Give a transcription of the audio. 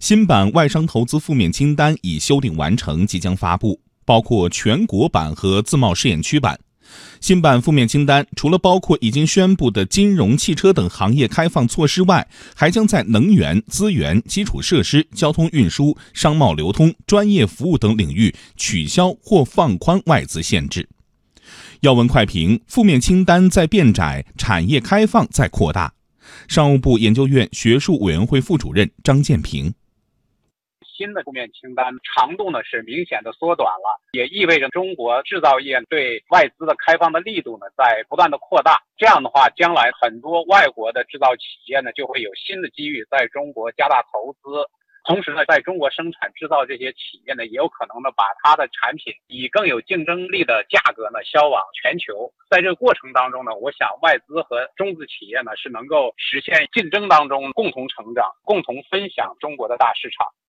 新版外商投资负面清单已修订完成，即将发布，包括全国版和自贸试验区版。新版负面清单除了包括已经宣布的金融、汽车等行业开放措施外，还将在能源、资源、基础设施、交通运输、商贸流通、专业服务等领域取消或放宽外资限制。要闻快评：负面清单在变窄，产业开放在扩大。商务部研究院学术委员会副主任张建平。新的负面清单长度呢是明显的缩短了，也意味着中国制造业对外资的开放的力度呢在不断的扩大。这样的话，将来很多外国的制造企业呢就会有新的机遇在中国加大投资，同时呢，在中国生产制造这些企业呢也有可能呢把它的产品以更有竞争力的价格呢销往全球。在这个过程当中呢，我想外资和中资企业呢是能够实现竞争当中共同成长，共同分享中国的大市场。